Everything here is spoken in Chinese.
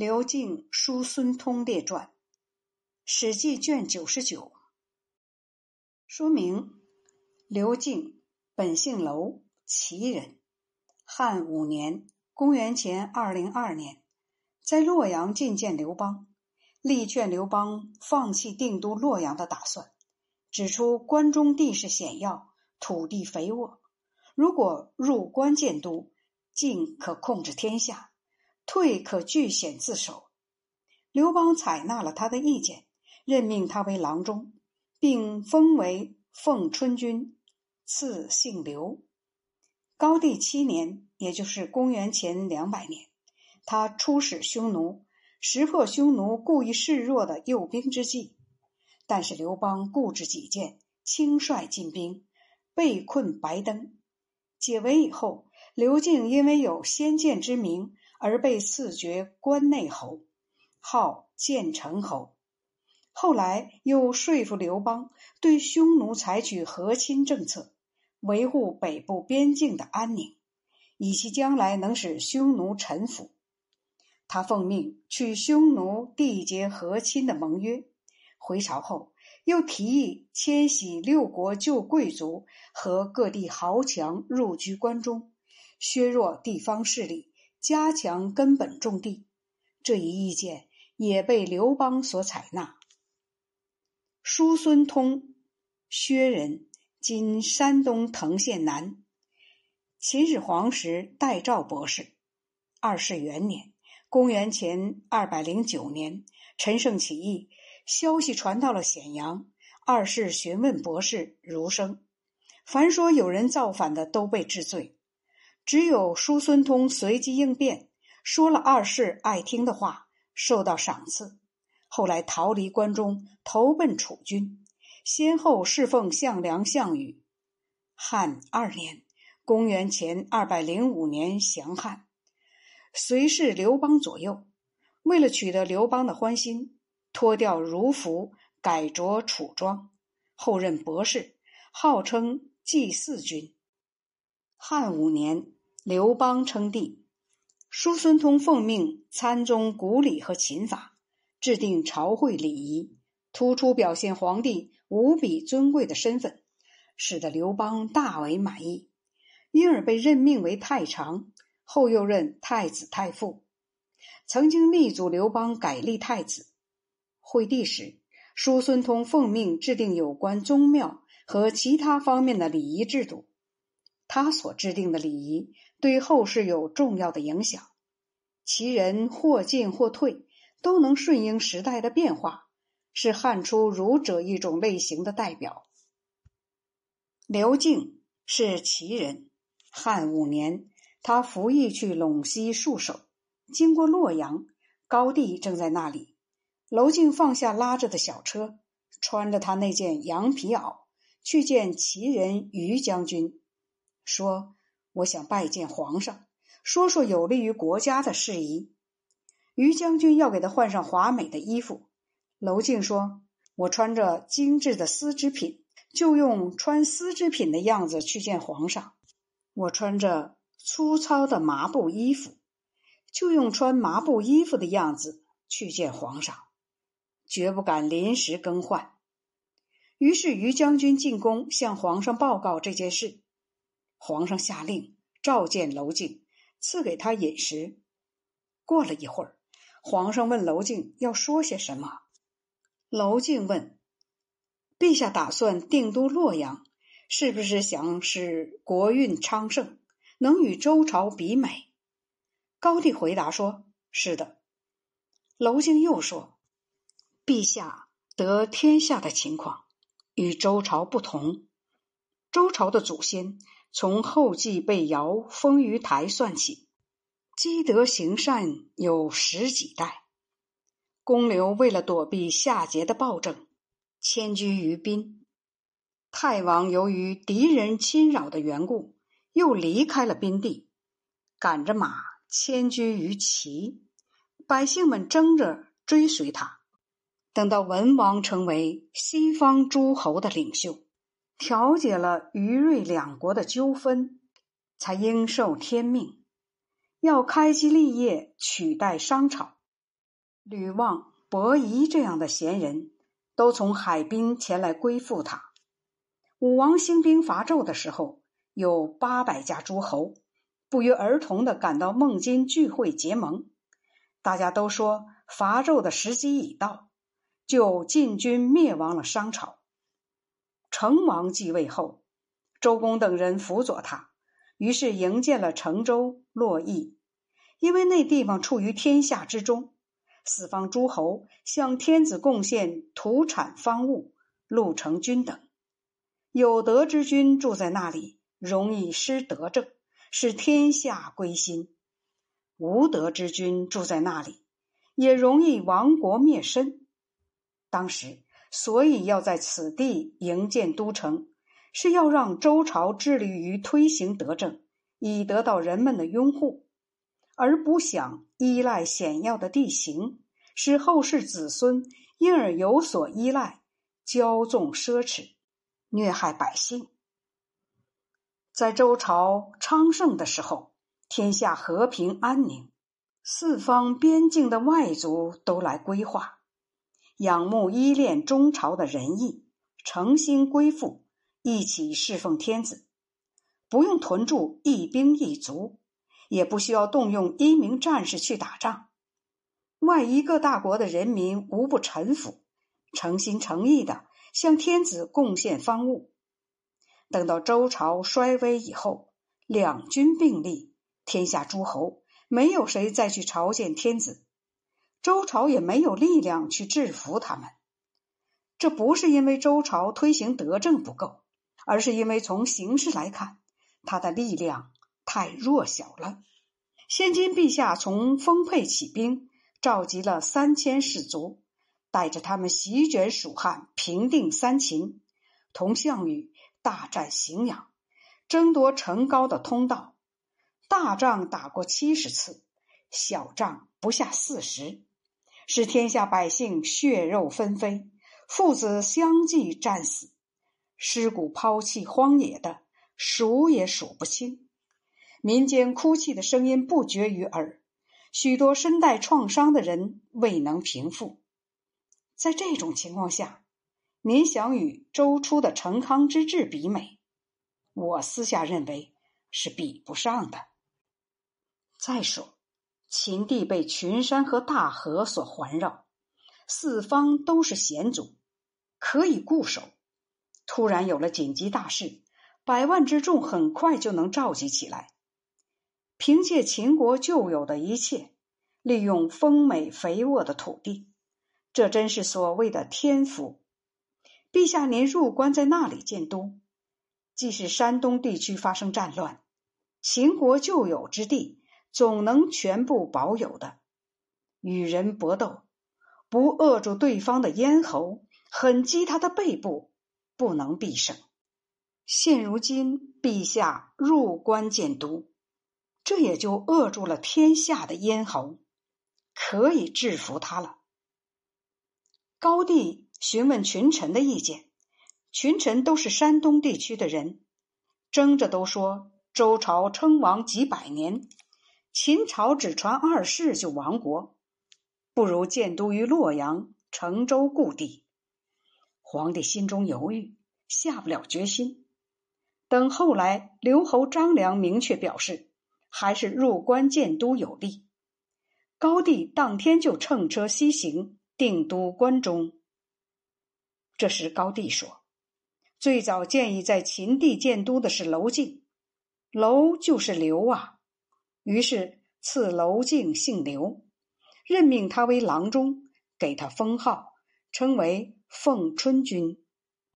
刘敬叔孙通列传，《史记》卷九十九。说明：刘敬本姓娄，齐人，汉五年（公元前二零二年）在洛阳觐见刘邦，力劝刘邦放弃定都洛阳的打算，指出关中地势险要，土地肥沃，如果入关建都，进可控制天下。退可据险自守，刘邦采纳了他的意见，任命他为郎中，并封为奉春君，赐姓刘。高帝七年，也就是公元前两百年，他出使匈奴，识破匈奴故意示弱的诱兵之计。但是刘邦固执己见，轻率进兵，被困白登。解围以后，刘敬因为有先见之明。而被赐爵关内侯，号建成侯。后来又说服刘邦对匈奴采取和亲政策，维护北部边境的安宁，以其将来能使匈奴臣服。他奉命去匈奴缔结和亲的盟约。回朝后，又提议迁徙六国旧贵族和各地豪强入居关中，削弱地方势力。加强根本种地，这一意见也被刘邦所采纳。叔孙通，薛人，今山东滕县南。秦始皇时代赵博士。二世元年（公元前二百零九年），陈胜起义，消息传到了咸阳。二世询问博士儒生，凡说有人造反的，都被治罪。只有叔孙通随机应变，说了二世爱听的话，受到赏赐。后来逃离关中，投奔楚军，先后侍奉项梁、项羽。汉二年（公元前二百零五年）降汉，随侍刘邦左右。为了取得刘邦的欢心，脱掉儒服，改着楚装，后任博士，号称祭祀君。汉五年。刘邦称帝，叔孙通奉命参宗古礼和秦法，制定朝会礼仪，突出表现皇帝无比尊贵的身份，使得刘邦大为满意，因而被任命为太常，后又任太子太傅。曾经力阻刘邦改立太子。会帝时，叔孙通奉命制定有关宗庙和其他方面的礼仪制度。他所制定的礼仪对后世有重要的影响，其人或进或退，都能顺应时代的变化，是汉初儒者一种类型的代表。刘敬是齐人，汉五年，他服役去陇西戍守，经过洛阳，高帝正在那里。娄敬放下拉着的小车，穿着他那件羊皮袄，去见齐人于将军。说：“我想拜见皇上，说说有利于国家的事宜。”于将军要给他换上华美的衣服。娄敬说：“我穿着精致的丝织品，就用穿丝织品的样子去见皇上；我穿着粗糙的麻布衣服，就用穿麻布衣服的样子去见皇上，绝不敢临时更换。”于是于将军进宫向皇上报告这件事。皇上下令召见娄敬，赐给他饮食。过了一会儿，皇上问娄敬要说些什么。娄敬问：“陛下打算定都洛阳，是不是想使国运昌盛，能与周朝比美？”高帝回答说：“是的。”娄敬又说：“陛下得天下的情况与周朝不同，周朝的祖先。”从后继被尧封于台算起，积德行善有十几代。公刘为了躲避夏桀的暴政，迁居于宾。太王由于敌人侵扰的缘故，又离开了宾地，赶着马迁居于齐。百姓们争着追随他。等到文王成为西方诸侯的领袖。调解了于芮两国的纠纷，才应受天命，要开基立业，取代商朝。吕望、伯夷这样的贤人，都从海滨前来归附他。武王兴兵伐纣的时候，有八百家诸侯不约而同的赶到孟津聚会结盟，大家都说伐纣的时机已到，就进军灭亡了商朝。成王继位后，周公等人辅佐他，于是营建了成周、洛邑。因为那地方处于天下之中，四方诸侯向天子贡献土产、方物、路成君等。有德之君住在那里，容易失德政，使天下归心；无德之君住在那里，也容易亡国灭身。当时，所以要在此地营建都城，是要让周朝致力于推行德政，以得到人们的拥护。而不想依赖险要的地形，使后世子孙因而有所依赖，骄纵奢侈，虐害百姓。在周朝昌盛的时候，天下和平安宁，四方边境的外族都来归化，仰慕依恋中朝的仁义，诚心归附，一起侍奉天子，不用屯驻一兵一卒。也不需要动用一名战士去打仗，外一个大国的人民无不臣服，诚心诚意的向天子贡献方物。等到周朝衰微以后，两军并立，天下诸侯没有谁再去朝见天子，周朝也没有力量去制服他们。这不是因为周朝推行德政不够，而是因为从形势来看，他的力量。太弱小了。现今陛下从丰沛起兵，召集了三千士卒，带着他们席卷蜀汉，平定三秦，同项羽大战荥阳，争夺城高的通道。大仗打过七十次，小仗不下四十，使天下百姓血肉纷飞，父子相继战死，尸骨抛弃荒野的数也数不清。民间哭泣的声音不绝于耳，许多身带创伤的人未能平复。在这种情况下，您想与周初的成康之治比美，我私下认为是比不上的。再说，秦地被群山和大河所环绕，四方都是险阻，可以固守。突然有了紧急大事，百万之众很快就能召集起来。凭借秦国旧有的一切，利用丰美肥沃的土地，这真是所谓的天福。陛下，您入关在那里建都，即使山东地区发生战乱，秦国旧有之地总能全部保有的。与人搏斗，不扼住对方的咽喉，狠击他的背部，不能必胜。现如今，陛下入关建都。这也就扼住了天下的咽喉，可以制服他了。高帝询问群臣的意见，群臣都是山东地区的人，争着都说周朝称王几百年，秦朝只传二世就亡国，不如建都于洛阳、成州故地。皇帝心中犹豫，下不了决心。等后来，刘侯张良明确表示。还是入关建都有利。高帝当天就乘车西行，定都关中。这时高帝说：“最早建议在秦地建都的是娄敬，娄就是刘啊。”于是赐娄敬姓刘，任命他为郎中，给他封号，称为奉春君。